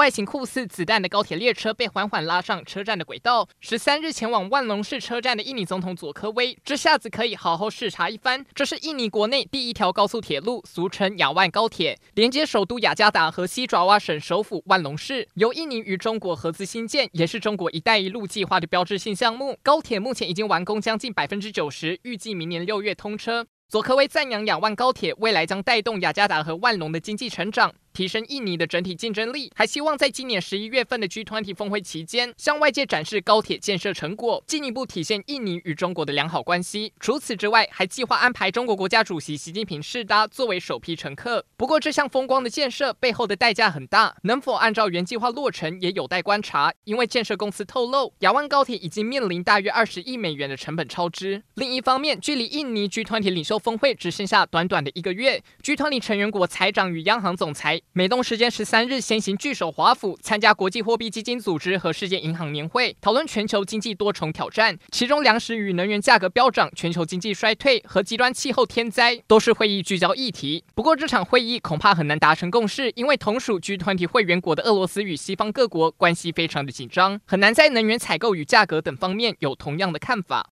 外形酷似子弹的高铁列车被缓缓拉上车站的轨道。十三日前往万隆市车站的印尼总统佐科威，这下子可以好好视察一番。这是印尼国内第一条高速铁路，俗称亚万高铁，连接首都雅加达和西爪哇省首府万隆市，由印尼与中国合资兴建，也是中国“一带一路”计划的标志性项目。高铁目前已经完工将近百分之九十，预计明年六月通车。佐科威赞扬亚万高铁未来将带动雅加达和万隆的经济成长。提升印尼的整体竞争力，还希望在今年十一月份的 G20 峰会期间，向外界展示高铁建设成果，进一步体现印尼与中国的良好关系。除此之外，还计划安排中国国家主席习近平试搭作为首批乘客。不过，这项风光的建设背后的代价很大，能否按照原计划落成也有待观察。因为建设公司透露，雅万高铁已经面临大约二十亿美元的成本超支。另一方面，距离印尼 G20 领袖峰会只剩下短短的一个月，G20 成员国财长与央行总裁。美东时间十三日，先行聚首华府参加国际货币基金组织和世界银行年会，讨论全球经济多重挑战，其中粮食与能源价格飙涨、全球经济衰退和极端气候天灾都是会议聚焦议题。不过，这场会议恐怕很难达成共识，因为同属 G20 会员国的俄罗斯与西方各国关系非常的紧张，很难在能源采购与价格等方面有同样的看法。